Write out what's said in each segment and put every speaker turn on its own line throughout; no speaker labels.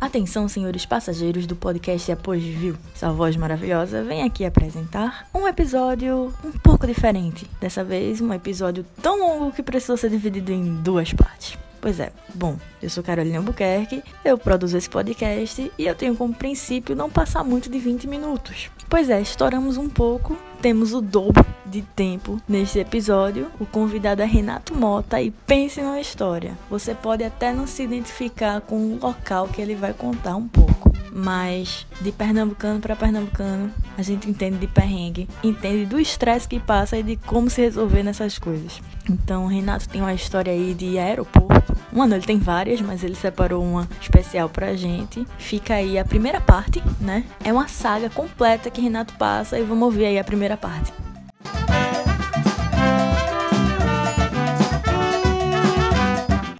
Atenção, senhores passageiros do podcast Após Viu. Essa voz maravilhosa vem aqui apresentar um episódio um pouco diferente. Dessa vez, um episódio tão longo que precisou ser dividido em duas partes. Pois é, bom, eu sou Carolina Albuquerque, eu produzo esse podcast e eu tenho como princípio não passar muito de 20 minutos. Pois é, estouramos um pouco, temos o dobro de tempo neste episódio. O convidado é Renato Mota e pense numa história. Você pode até não se identificar com o local que ele vai contar um pouco, mas de pernambucano para pernambucano, a gente entende de perrengue, entende do estresse que passa e de como se resolver nessas coisas. Então, Renato tem uma história aí de aeroporto. Mano, ele tem várias, mas ele separou uma especial pra gente. Fica aí a primeira parte, né? É uma saga completa que Renato passa e vamos ouvir aí a primeira parte.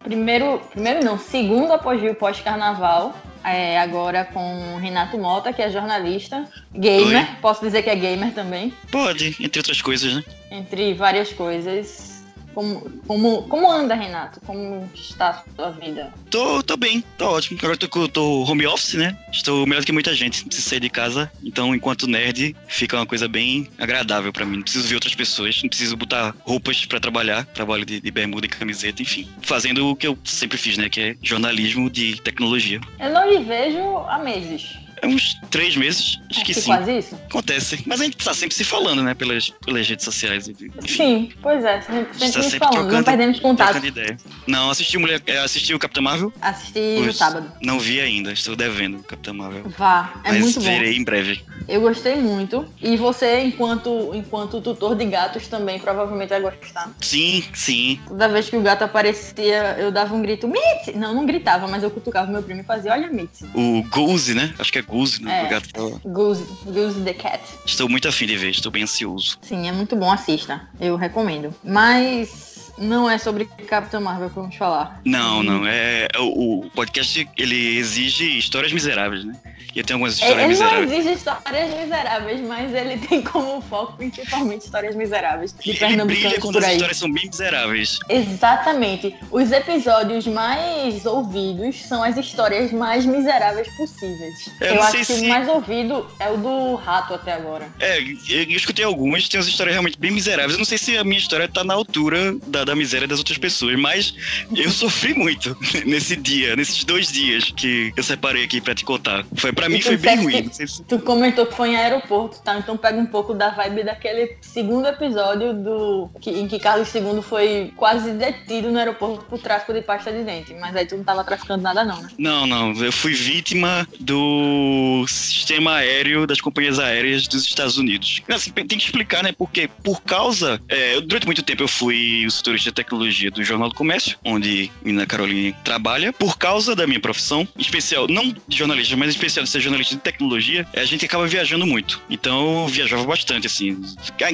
Primeiro, primeiro não, segundo apogeu pós-carnaval, é, agora com Renato Mota, que é jornalista, gamer,
Oi.
posso dizer que é gamer também,
Pode, entre outras coisas, né?
entre várias coisas. Como, como, como anda, Renato? Como está a sua vida?
Tô, tô bem, tô ótimo. Agora tô, tô home office, né? Estou melhor do que muita gente. Não preciso sair de casa. Então, enquanto nerd, fica uma coisa bem agradável pra mim. Não preciso ver outras pessoas. Não preciso botar roupas pra trabalhar. Trabalho de, de bermuda e camiseta, enfim. Fazendo o que eu sempre fiz, né? Que é jornalismo de tecnologia.
Eu não lhe vejo há meses.
É uns três meses, acho que
É
sim.
quase isso?
Acontece. Mas a gente tá sempre se falando, né? Pelas, pelas redes sociais. Enfim.
Sim, pois é, sempre,
A gente
sempre
tá sempre
falando, não
trocando,
perdemos contato.
ideia. Não, assisti, mulher, é, assisti o Capitão Marvel?
Assisti no
Pois.
sábado.
Não vi ainda, estou devendo o Capitão Marvel.
Vá, é
Mas
muito bom.
verei em breve.
Eu gostei muito. E você, enquanto, enquanto tutor de gatos, também provavelmente vai gostar.
Sim, sim.
Toda vez que o gato aparecia, eu dava um grito, Mitzi! Não, não gritava, mas eu cutucava meu primo e fazia, olha, Mitzi.
O Goose, né? Acho que é Goose, né?
É.
Gato.
Goose, Goose the Cat.
Estou muito afim de ver, estou bem ansioso.
Sim, é muito bom, assista. Eu recomendo. Mas não é sobre Capitão Marvel que vamos falar.
Não, não, é. é O, o podcast ele exige histórias miseráveis, né? E eu tenho algumas
É,
histórias
Ele não
miseráveis.
exige histórias miseráveis, mas ele tem como foco principalmente histórias miseráveis. De
ele
Pernambucano
brilha quando as histórias são bem miseráveis.
Exatamente. Os episódios mais ouvidos são as histórias mais miseráveis possíveis.
Eu
Eu,
não
acho que
se-
o mais ouvido é o do rato até agora.
É, eu, eu escutei algumas, tem umas histórias realmente bem miseráveis. Eu não sei se a minha história tá na altura da, da miséria das outras pessoas, mas eu sofri muito nesse dia, nesses dois dias que eu separei aqui pra te contar. Foi, pra
E
mim foi bem ruim. se-
Tu comentou que foi em aeroporto, tá? Então pega um pouco da vibe daquele segundo episódio do que, em que Carlos II foi quase detido no aeroporto por tráfico de pasta de dente. Mas aí tu não tava traficando nada não, né?
Não, não. Eu fui vítima do sistema aéreo das companhias aéreas dos Estados Unidos. Assim, tem que explicar, né? Porque por causa. é, durante muito tempo eu fui o setorista de tecnologia do Jornal do Comércio, onde a menina Caroline trabalha. Por causa da minha profissão, especial, não de jornalista, mas em especial de ser jornalista de tecnologia, a gente acaba viajando muito. Então eu viajava bastante, assim.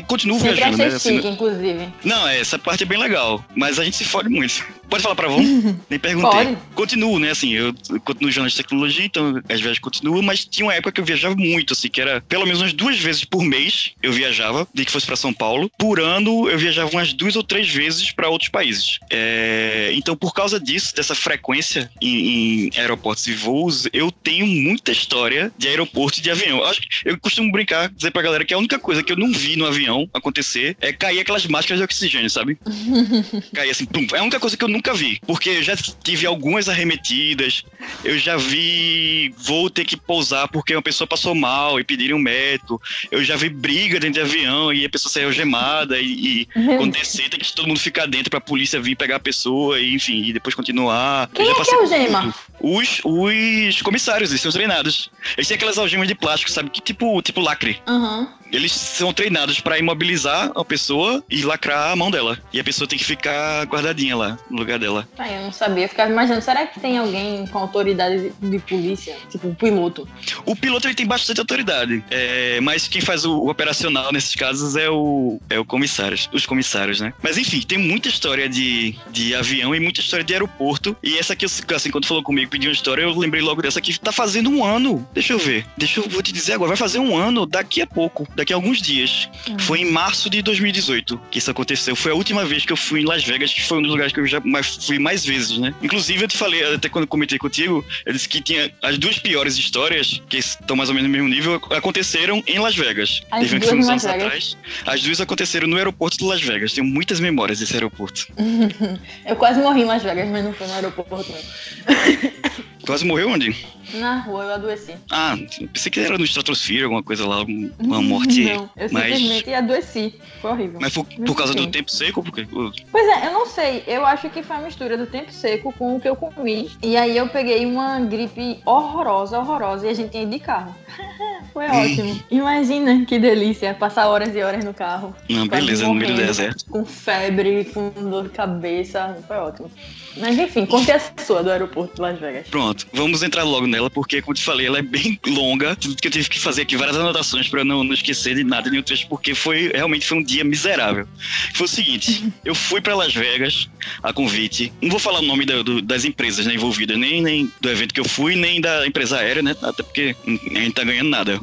Continuo
Sempre
viajando, né? Assim,
inclusive.
não, essa parte é bem legal, mas a gente se fode muito. Pode falar pra Von? Nem perguntei.
Pode.
Continuo, né? Assim, eu continuo jornal de tecnologia, então as viagens continuam, mas tinha uma época que eu viajava muito, assim, que era pelo menos umas duas vezes por mês eu viajava, de que fosse pra São Paulo. Por ano eu viajava umas duas ou três vezes pra outros países. É, então, por causa disso, dessa frequência em, em aeroportos e voos, eu tenho muita história de aeroporto e de avião. Eu, acho, que- eu costumo brincar, dizer pra galera que a única coisa que eu não vi no avião acontecer é cair aquelas máscaras de oxigênio, sabe? cair assim, pum. É a única coisa que eu nunca vi. Porque eu já tive algumas arremetidas, eu já vi voo ter que pousar porque uma pessoa passou mal e pediram um médico. Eu já vi briga dentro de avião e a pessoa saiu gemada e, e quando descer tem que todo mundo ficar dentro pra polícia vir pegar a pessoa e enfim, e depois continuar.
Quem
eu já
é que é o gema?
Os, os comissários, eles são treinados. Eles têm aquelas algemas de plástico, sabe? Que tipo, tipo lacre.
Aham.
Eles são treinados pra imobilizar a pessoa e lacrar a mão dela. E a pessoa tem que ficar guardadinha lá, no lugar dela.
Ah, eu não sabia. Eu ficava imaginando, será que tem alguém com autoridade de, de polícia? Tipo, um piloto.
O piloto ele tem bastante autoridade, é, mas quem faz o, o operacional nesses casos é o, é o comissário, os comissários, né? Mas enfim, tem muita história de, de avião e muita história de aeroporto. E essa aqui, assim, quando falou comigo, pediu uma história, eu lembrei logo dessa aqui. Tá fazendo um ano. Deixa eu ver. Deixa eu vou te dizer agora. Vai fazer um ano daqui a pouco. Daqui a alguns dias.
Uhum.
Foi em março de 2018 que isso aconteceu. Foi a última vez que eu fui em Las Vegas, que foi um dos lugares que eu já fui mais vezes, né? Inclusive, eu te falei, até quando eu comentei contigo, eu disse que tinha as duas piores histórias, que estão mais ou menos no mesmo nível, aconteceram em Las Vegas.
As
Teve
duas
uns anos
Vegas?
atrás. As duas aconteceram no aeroporto de Las Vegas. Tenho muitas memórias desse aeroporto.
Eu quase morri em Las Vegas, mas não foi no aeroporto, não.
Quase morreu onde?
Na rua eu adoeci.
Ah, pensei que era no Stratosphere, alguma coisa lá, um- uma morte.
Não, eu
mas-
simplesmente adoeci. Foi horrível.
Mas por, por causa do tempo seco? Porque,
Pois é, eu não sei. Eu acho que foi a mistura do tempo seco com o que eu comi. E aí eu peguei uma gripe horrorosa, horrorosa. E a gente tinha ido de carro. foi ótimo. Imagina que delícia passar horas e horas no carro.
não, beleza, no meio do deserto.
Com febre, com dor de cabeça. Foi ótimo. Mas enfim, conte a sua do aeroporto de Las Vegas.
Pronto, vamos entrar logo nela, porque, como te falei, ela é bem longa. Tudo que eu tive que fazer aqui várias anotações pra não, não esquecer de nada, nenhum trecho, porque foi realmente foi um dia miserável. Foi o seguinte: eu fui pra Las Vegas a convite. Não vou falar o nome da- do- das empresas né, envolvidas, nem, nem do evento que eu fui, nem da empresa aérea, né? Até porque a gente tá ganhando nada. nada.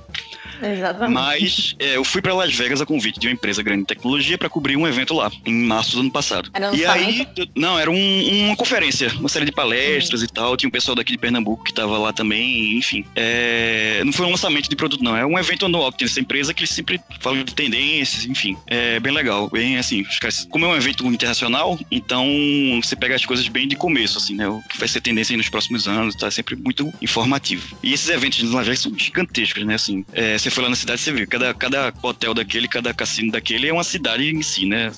Exatamente.
Mas é, eu fui pra Las Vegas a convite de uma empresa grande de tecnologia pra cobrir um evento lá, em março do ano passado.
Era
e aí, não, era um- uma conferência, uma série de palestras e tal. Tinha um pessoal daqui de Pernambuco que tava lá também, enfim. É, não foi um lançamento de produto, não. É um evento anual que tem essa empresa que eles sempre falam de tendências, enfim. É bem legal, bem assim. Como é um evento internacional, então você pega as coisas bem de começo, assim, né? O que vai ser tendência aí nos próximos anos, tá sempre muito informativo. E esses eventos de Las Vegas são gigantescos, né? Assim, é, você foi lá na cidade, você viu, cada, cada hotel daquele, cada cassino daquele é uma cidade em si, né?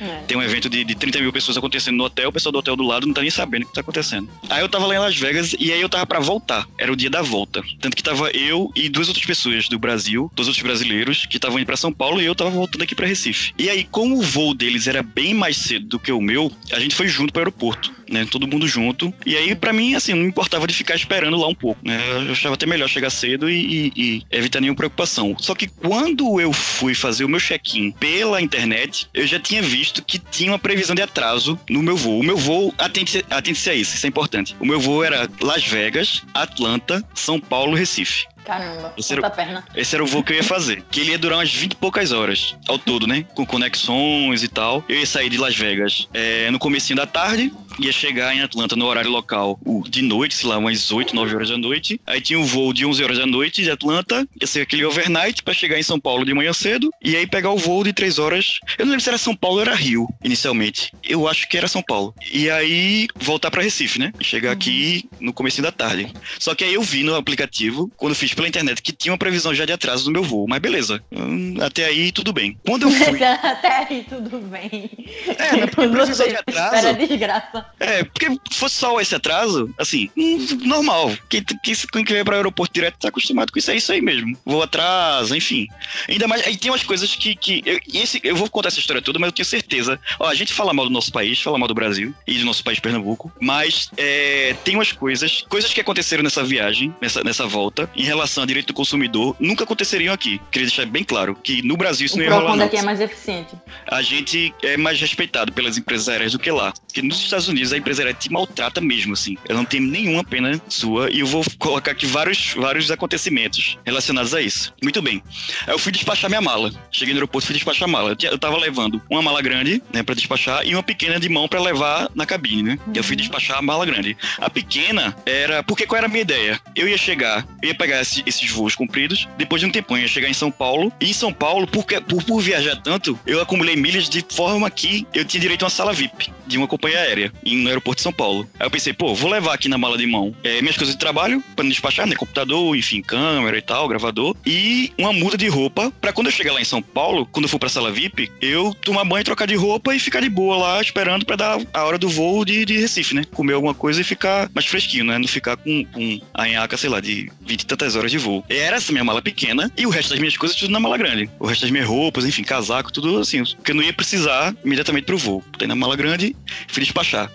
É.
Tem um evento de, de 30 mil pessoas acontecendo no hotel, o pessoal do hotel do lado não tá nem sabendo o que tá acontecendo. Aí eu tava lá em Las Vegas e aí eu tava pra voltar. Era o dia da volta. Tanto que tava eu e duas outras pessoas do Brasil, dois outros brasileiros, que estavam indo pra São Paulo e eu tava voltando aqui pra Recife. E aí, como o voo deles era bem mais cedo do que o meu, a gente foi junto pro aeroporto, né? Todo mundo junto. E aí, pra mim, assim, não importava de ficar esperando lá um pouco, né? Eu achava até melhor chegar cedo e, e- e evitar nenhuma preocupação. Só que quando eu fui fazer o meu check-in pela internet, eu já tinha visto que tinha uma previsão de atraso no meu voo. O meu voo, atente- atente-se a isso, isso é importante. O meu voo era Las Vegas, Atlanta, São Paulo, Recife.
Caramba,
Esse era
perna.
Esse era o voo que eu ia fazer. Que ele ia durar umas 20 e poucas horas ao todo, né? Com conexões e tal. Eu ia sair de Las Vegas é, no comecinho da tarde, ia chegar em Atlanta no horário local de noite, sei lá, umas 8, 9 horas da noite. Aí tinha um voo de 11 horas da noite de Atlanta, ia ser aquele overnight pra chegar em São Paulo de manhã cedo. E aí pegar o voo de 3 horas. Eu não lembro se era São Paulo ou era Rio, inicialmente. Eu acho que era São Paulo. E aí voltar pra Recife, né? Chegar aqui no comecinho da tarde. Só que aí eu vi no aplicativo, quando fiz pela internet, que tinha uma previsão já de atraso no meu voo. Mas beleza, hum, até aí tudo bem. Quando eu fui.
Até aí, tudo bem.
É, mas por previsão de atraso.
espera desgraça.
É, porque fosse só esse atraso, assim, hum, normal. Quem, quem, quem vem para o aeroporto direto tá acostumado com isso, é isso aí mesmo. Voo atraso, enfim. Ainda mais, aí tem umas coisas que. que eu, esse, eu vou contar essa história toda, mas eu tenho certeza. Ó, a gente fala mal do nosso país, fala mal do Brasil e do nosso país Pernambuco, mas é, tem umas coisas, coisas que aconteceram nessa viagem, nessa, nessa volta, em relação a direito do consumidor, nunca aconteceriam aqui. Queria deixar bem claro que no Brasil isso
O
não ia rolar. Não
daqui é mais eficiente.
a gente é mais respeitado pelas empresas aéreas do que lá. Porque nos Estados Unidos a empresa aérea te maltrata mesmo, assim. Ela não tem nenhuma pena sua e eu vou colocar aqui vários, vários acontecimentos relacionados a isso. Muito bem. Aí eu fui despachar minha mala. Cheguei no aeroporto e fui despachar a mala. Eu tava levando uma mala grande, né, pra despachar e uma pequena de mão pra levar na cabine, né? E eu fui despachar a mala grande. A pequena era... Porque qual era a minha ideia? Eu ia chegar, eu ia pegar esse- esses voos compridos, depois de um tempo eu ia chegar em São Paulo. E em São Paulo, porque, por, por viajar tanto, eu acumulei milhas de forma que eu tinha direito a uma sala VIP de uma companhia aérea no aeroporto de São Paulo. Aí eu pensei, pô, vou levar aqui na mala de mão é, minhas coisas de trabalho pra não despachar, né? Computador, enfim, câmera e tal, gravador. E uma muda de roupa pra quando eu chegar lá em São Paulo, quando eu for pra sala VIP, eu tomar banho, trocar de roupa e ficar de boa lá esperando pra dar a hora do voo de, de Recife, né? Comer alguma coisa e ficar mais fresquinho, né? Não ficar com, com a enhaca, sei lá, de 20 e tantas horas de voo. E era essa minha mala pequena e o resto das minhas coisas tudo na mala grande. O resto das minhas roupas, enfim, casaco, tudo assim, porque eu não ia precisar imediatamente pro voo. Botei na mala grande Fui despachar.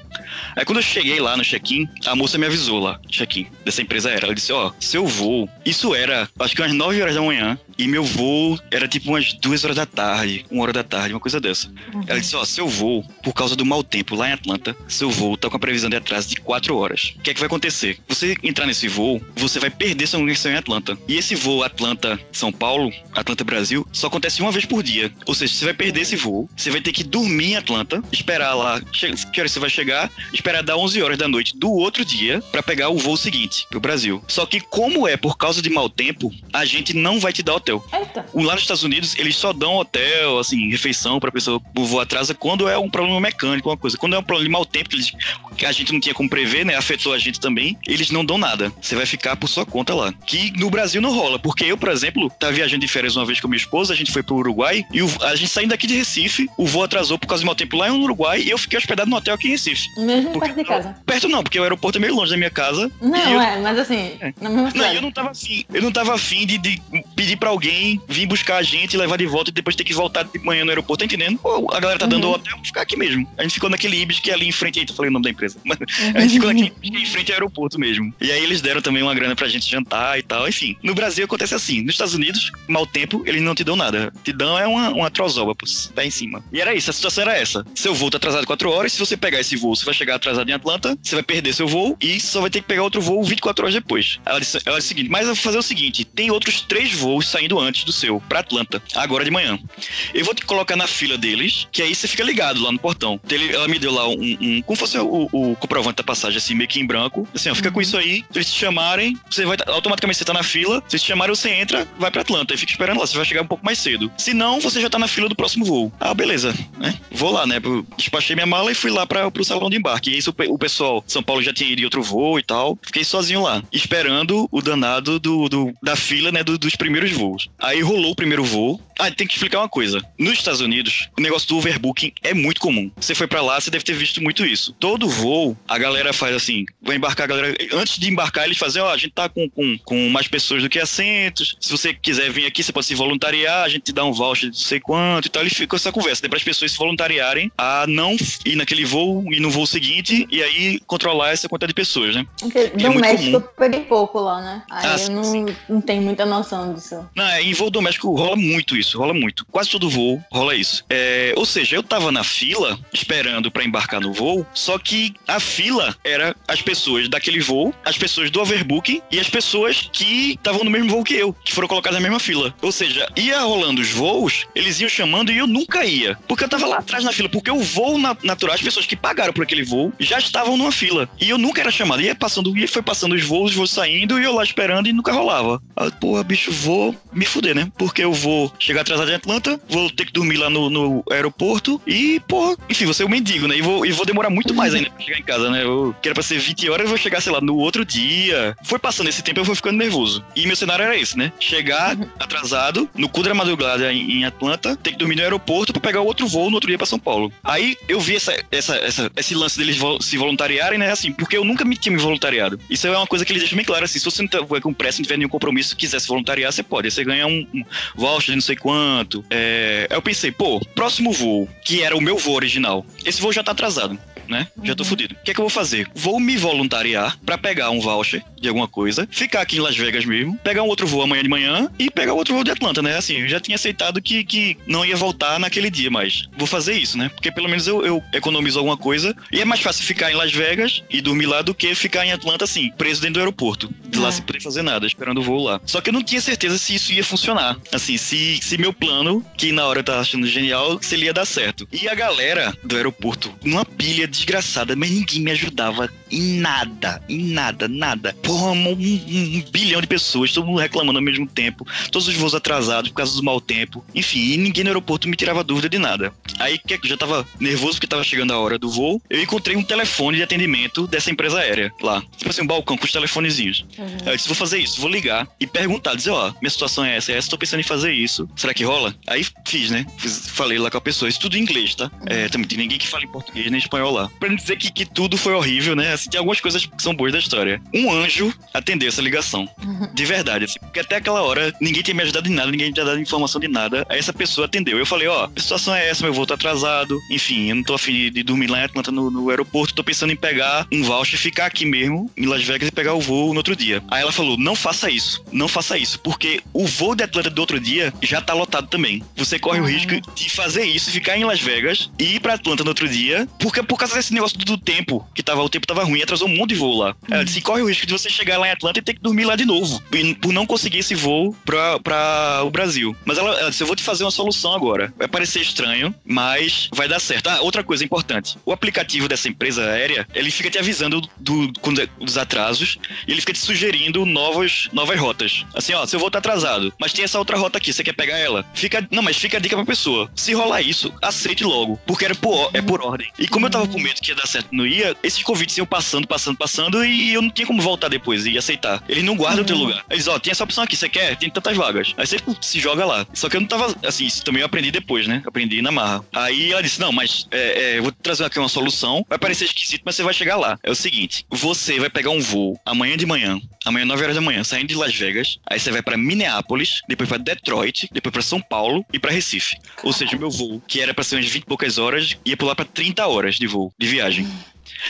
Aí quando eu cheguei lá no check-in, a moça me avisou lá, check-in, dessa empresa era. Ela disse, ó, seu voo, isso era, acho que umas 9 horas da manhã, e meu voo era tipo umas 2 horas da tarde, uma hora da tarde, uma coisa dessa. Uhum. Ela disse, ó, seu voo, por causa do mau tempo lá em Atlanta, seu voo tá com a previsão de atraso de 4 horas. O que é que vai acontecer? Você entrar nesse voo, você vai perder sua conexão em Atlanta. E esse voo Atlanta-São Paulo, Atlanta-Brasil, só acontece uma vez por dia. Ou seja, você vai perder esse voo, você vai ter que dormir em Atlanta, esperar lá, que hora você vai chegar, esperar dar 11 horas da noite do outro dia para pegar o voo seguinte pro Brasil. Só que como é por causa de mau tempo, a gente não vai te dar hotel. Eita. Lá nos Estados Unidos, eles só dão hotel, assim, refeição pra pessoa, o voo atrasa quando é um problema mecânico, uma coisa. Quando é um problema de mau tempo, que, eles, que a gente não tinha como prever, né, afetou a gente também, eles não dão nada. Você vai ficar por sua conta lá. Que no Brasil não rola, porque eu, por exemplo, tava viajando de férias uma vez com minha esposa, a gente foi pro Uruguai, e o, a gente saindo daqui de Recife, o voo atrasou por causa do mau tempo lá no Uruguai, e eu fiquei hospedado no hotel aqui em Recife.
Mesmo porque, perto de casa?
Perto não, porque o aeroporto é meio longe da minha casa.
Não, eu, é, mas assim,
é. na mesma Não, eu não tava afim, eu não tava afim de, de pedir pra alguém vir buscar a gente, levar de volta e depois ter que voltar de manhã no aeroporto, tá entendendo? Pô, a galera tá dando uhum. hotel, ficar aqui mesmo. A gente ficou naquele Ibis que é ali em frente, tô falando o nome da empresa. Mas a gente ficou aqui em frente ao aeroporto mesmo. E aí eles deram também uma grana pra gente jantar e tal, enfim. No Brasil acontece assim, nos Estados Unidos, mau tempo, eles não te dão nada. Te dão é uma, uma trozoba, pô, tá em cima. E era isso, a situação era essa. Seu voo tá atrasado 4 horas, se você pegar esse voo, você vai chegar atrasado em Atlanta, você vai perder seu voo e só vai ter que pegar outro voo 24 horas depois. Ela disse, ela disse o seguinte, mas eu vou fazer o seguinte, tem outros três voos saindo antes do seu, pra Atlanta, agora de manhã. Eu vou te colocar na fila deles, que aí você fica ligado lá no portão. Ele, ela me deu lá um, um como fosse o, o, comprovante da passagem, assim, meio que em branco. Assim, ó, fica uhum. com isso aí, se eles te chamarem, você vai, automaticamente você tá na fila, se eles te chamarem, você entra, vai pra Atlanta e fica esperando lá, você vai chegar um pouco mais cedo. Se não, você já tá na fila do próximo voo. Ah, beleza, né? Vou lá, né? Despachei minha mala e fui lá pra, pro salão de embarque. E isso o pessoal, São Paulo já tinha ido em outro voo e tal. Fiquei sozinho lá, esperando o danado do, do da fila, né, do, dos primeiros voos. Aí rolou o primeiro voo. Ah, tem que explicar uma coisa. Nos Estados Unidos, o negócio do overbooking é muito comum. Você foi para lá, você deve ter visto muito isso. Todo voo, a galera faz assim, vai embarcar a galera. Antes de embarcar, eles fazem, ó, oh, a gente tá com, com, com mais pessoas do que assentos. Se você quiser vir aqui, você pode se voluntariar, a gente te dá um voucher de não sei quanto e tal. Ele ficou essa conversa, para as pessoas se voluntariarem a não ir naquele voo e no voo seguinte e aí controlar essa quantidade de pessoas, né?
Porque é doméstico eu peguei pouco lá, né? Aí ah, eu não, não tenho muita noção disso.
Não, é, em voo doméstico rola muito isso, rola muito. Quase todo voo rola isso. É, ou seja, eu tava na fila esperando para embarcar no voo, só que a fila era as pessoas daquele voo, as pessoas do overbooking e as pessoas que estavam no mesmo voo que eu, que foram colocadas na mesma fila. Ou seja, ia rolando os voos, eles iam chamando e eu nunca ia. Porque eu tava lá atrás na fila, porque o voo natural, as pessoas que pagaram por aquele voo já estavam numa fila. E eu nunca era chamado. Ia passando, ia foi passando os voos, os voos saindo e eu lá esperando e nunca rolava. Aí, porra, bicho, vou me fuder, né? Porque eu vou chegar atrasado em Atlanta, vou ter que dormir lá no, no aeroporto e, porra, enfim, vou ser um mendigo, né? E vou, e vou demorar muito mais ainda pra chegar em casa, né? Eu, que era pra ser 20 horas, eu vou chegar, sei lá, no outro dia. Foi passando esse tempo, eu vou ficando nervoso. E meu cenário era esse, né? Chegar atrasado, no cu da madrugada em, em Atlanta, ter que dormir no aeroporto pra pegar outro voo no outro dia pra São Paulo. Aí eu vi essa, essa, essa esse lance deles se voluntariarem, né? Assim, porque eu nunca me tinha me voluntariado. Isso é uma coisa que eles deixam bem claro, assim, se você não tiver tá, com pressa, não tiver nenhum compromisso, quiser se voluntariar, você pode. Aí você ganha um, um voucher de não sei quanto. É... Eu pensei, pô, próximo voo, que era o meu voo original, esse voo já tá atrasado né? Uhum. Já tô uhum. fudido. O que é que eu vou fazer? Vou me voluntariar para pegar um voucher de alguma coisa, ficar aqui em Las Vegas mesmo, pegar um outro voo amanhã de manhã e pegar outro voo de Atlanta, né? Assim, eu já tinha aceitado que, que não ia voltar naquele dia, mas vou fazer isso, né? Porque pelo menos eu, eu economizo alguma coisa e é mais fácil ficar em Las Vegas e dormir lá do que ficar em Atlanta, assim, preso dentro do aeroporto, de lá é. sem poder fazer nada, esperando o voo lá. Só que eu não tinha certeza se isso ia funcionar. Assim, se, se meu plano, que na hora eu tava achando genial, se ele ia dar certo. E a galera do aeroporto, numa pilha desgraçada, mas ninguém me ajudava em nada, em nada, nada. Porra, um, um, bilhão de pessoas, todo mundo reclamando ao mesmo tempo, todos os voos atrasados por causa do mau tempo. Enfim, e ninguém no aeroporto me tirava dúvida de nada. Aí que eu já tava nervoso porque tava chegando a hora do voo, eu encontrei um telefone de atendimento dessa empresa aérea lá. Tipo assim, um balcão com os telefonezinhos. Uhum. Aí eu disse, vou fazer isso, vou ligar e perguntar, dizer, ó, minha situação é essa, é essa, tô pensando em fazer isso. Será que rola? Aí fiz, né? Fiz, falei lá com a pessoa, isso tudo em inglês, tá? Uhum. É, também tem ninguém que fala em português nem espanhol lá. Pra não dizer que, que tudo foi horrível, né? Assim, assim, tem algumas coisas que são boas da história. Um anjo atendeu essa ligação. De verdade, assim. Porque até aquela hora ninguém tinha me ajudado em nada, ninguém tinha dado informação de nada. Aí essa pessoa atendeu. Eu falei, ó, a situação é essa, meu voo tá atrasado. Enfim, eu não tô afim de dormir lá em Atlanta no, no aeroporto. Tô pensando em pegar um voucher e ficar aqui mesmo, em Las Vegas, e pegar o voo no outro dia. Aí ela falou: não faça isso, não faça isso, porque o voo de Atlanta do outro dia já tá lotado também. Você corre o risco de fazer isso, ficar em Las Vegas e ir pra Atlanta no outro dia, porque por causa desse negócio do tempo, que tava, o tempo tava ruim, atrasou um monte de voo lá. Ela disse: corre o risco de você chegar lá em Atlanta e ter que dormir lá de novo, por não conseguir esse voo pra, pra o Brasil. Mas ela, ela disse: eu vou te fazer uma solução agora. Vai parecer estranho, mas vai dar certo. Ah, outra coisa importante: o aplicativo dessa empresa aérea, ele fica te avisando do, do, dos atrasos e ele fica te sugerindo novas, novas rotas. Assim, ó, seu voo tá atrasado, mas tem essa outra rota aqui, você quer pegar ela? Fica, não, mas fica a dica pra pessoa. Se rolar isso, aceite logo, porque era por, é por ordem. E como eu tava com medo que ia dar certo não ia, esses convites iam passando, passando, passando e eu não tinha como voltar depois e aceitar. Eles não guardam o teu lugar. Eles, ó, tem essa opção aqui, você quer? Tem tantas vagas. Aí você se joga lá. Só que eu não tava, assim, isso também eu aprendi depois, né? Aprendi na marra. Aí ela disse, não, mas é, é, vou trazer aqui uma solução. Vai parecer esquisito, mas você vai chegar lá. É o seguinte, você vai pegar um voo amanhã de manhã, amanhã 9 horas da manhã, saindo de Las Vegas, aí você vai para Minneapolis, depois para Detroit, depois para São Paulo e para Recife. Ou seja, o meu voo, que era para ser umas 20 e poucas horas, ia pular para 30 horas de voo, de viagem.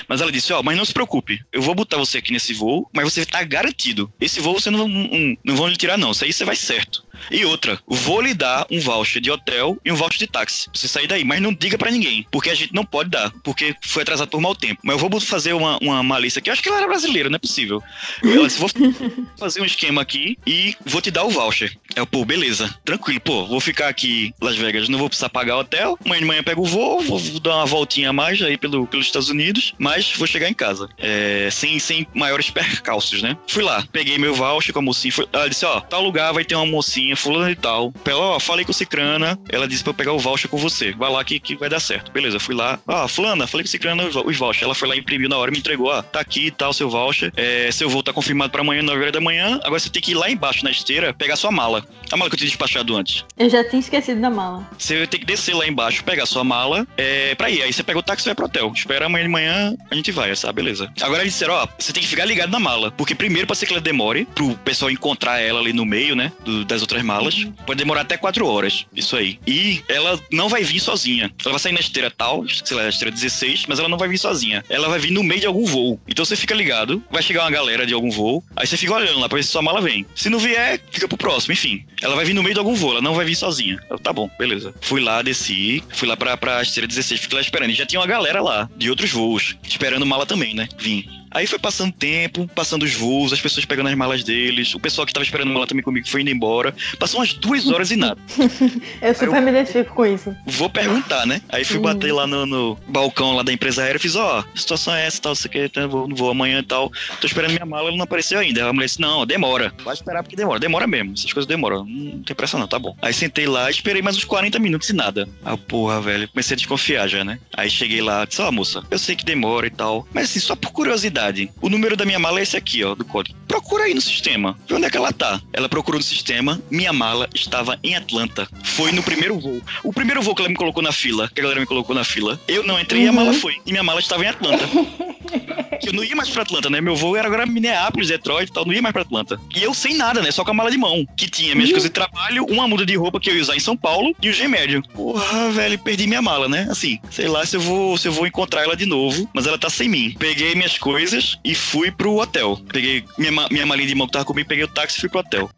Mas ela disse, ó, oh, mas não se preocupe, eu vou botar você aqui nesse voo, mas você tá garantido. Esse voo você não, não, não vão lhe tirar não, isso aí você vai certo. E outra, vou lhe dar um voucher de hotel e um voucher de táxi. Você sair daí, mas não diga para ninguém, porque a gente não pode dar, porque foi atrasado por mau tempo. Mas eu vou fazer uma, uma malícia aqui, eu acho que ela era brasileira, não é possível. Eu disse, vou fazer um esquema aqui e vou te dar o voucher. É, pô, beleza, tranquilo, pô, vou ficar aqui em Las Vegas, não vou precisar pagar hotel, amanhã de manhã pego o voo, vou dar uma voltinha a mais aí pelo, pelos Estados Unidos, mas vou chegar em casa. É, sem, sem maiores percalços, né? Fui lá, peguei meu voucher com a mocinha, foi, ela disse, ó, tal lugar vai ter uma mocinha, fulana e tal. Ela, ó, falei com o Cicrana, ela disse pra eu pegar o voucher com você, vai lá que, que vai dar certo. Beleza, fui lá, ó, fulana, falei com o Cicrana os vouchers. Ela foi lá, imprimiu na hora, me entregou, ó, tá aqui e tal, seu voucher, é, seu voo tá confirmado pra amanhã, 9 horas da manhã, agora você tem que ir lá embaixo na esteira, pegar sua mala. A mala que eu tinha despachado antes.
Eu já tinha esquecido da mala.
Você tem que descer lá embaixo, pegar sua mala, é, pra ir. Aí você pega o táxi e vai pro hotel. Espera amanhã de manhã, a gente vai, sabe? Beleza. Agora eles disseram, ó, você tem que ficar ligado na mala. Porque primeiro pode ser que ela demore, pro pessoal encontrar ela ali no meio, né? Do, das outras malas. Uhum. Pode demorar até quatro horas. Isso aí. E ela não vai vir sozinha. Ela vai sair na esteira tal, sei lá, na esteira 16, mas ela não vai vir sozinha. Ela vai vir no meio de algum voo. Então você fica ligado, vai chegar uma galera de algum voo, aí você fica olhando lá pra ver se sua mala vem. Se não vier, fica pro próximo, enfim. Ela vai vir no meio de algum voo, ela não vai vir sozinha. Eu, tá bom, beleza. Fui lá, desci, fui lá pra, pra esteira 16, fiquei lá esperando. E já tinha uma galera lá, de outros voos, esperando mala também, né? Vim. Aí foi passando tempo, passando os voos, as pessoas pegando as malas deles, o pessoal que tava esperando mala também comigo foi indo embora. Passou umas duas horas e nada.
eu super eu, me identifico com isso.
Vou perguntar, né? Aí fui bater lá no, no, balcão lá da empresa aérea e fiz, ó, oh, situação é essa, tal, você quer, então vou, vou amanhã e tal. Tô esperando minha mala, ela não apareceu ainda. A mulher disse, não, demora. Vai esperar porque demora. Demora mesmo. Essas coisas demoram. Não tem pressa não, tá bom. Aí sentei lá, esperei mais uns 40 minutos e nada. Ah, porra, velho. Comecei a desconfiar já, né? Aí cheguei lá, disse, ó, oh, moça, eu sei que demora e tal. Mas assim, só por curiosidade, o número da minha mala é esse aqui, ó, do código. Procura aí no sistema. Vê onde é que ela tá. Ela procurou no sistema. Minha mala estava em Atlanta. Foi no primeiro voo. O primeiro voo que ela me colocou na fila, que a galera me colocou na fila, eu não entrei uhum. e a mala uhum. foi. E minha mala estava em Atlanta. eu não ia mais pra Atlanta, né? Meu voo era agora Minneapolis, Detroit e tal, não ia mais pra Atlanta. E eu sem nada, né? Só com a mala de mão, que tinha minhas coisas de trabalho, uma muda de roupa que eu ia usar em São Paulo e o G médio. Porra, velho, perdi minha mala, né? Assim, sei lá se eu vou, se eu vou encontrar ela de novo, mas ela tá sem mim. Peguei minhas coisas e fui pro hotel. Peguei minha, minha malinha de mão que tava comigo, peguei o táxi e fui pro hotel.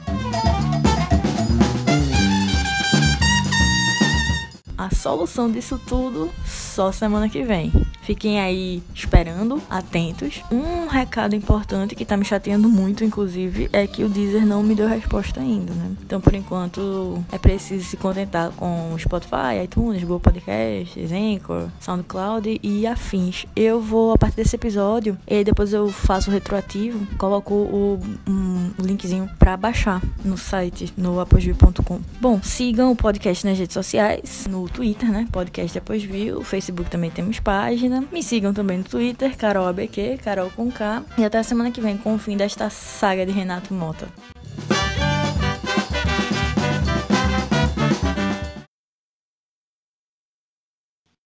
A solução disso tudo só semana que vem. Fiquem aí esperando, atentos. Um recado importante que tá me chateando muito, inclusive, é que o Deezer não me deu resposta ainda, né? Então, por enquanto, é preciso se contentar com Spotify, iTunes, Google Podcasts, Anchor, SoundCloud e afins. Eu vou, a partir desse episódio, e depois eu faço o retroativo, coloco o, um, linkzinho pra baixar no site, no aposview.com. Bom, sigam o podcast nas redes sociais, no Twitter, né? Podcast Aposview, Facebook também temos página. Me sigam também no Twitter, Carol ABQ, Carol com K. E até a semana que vem com o fim desta saga de Renato Mota.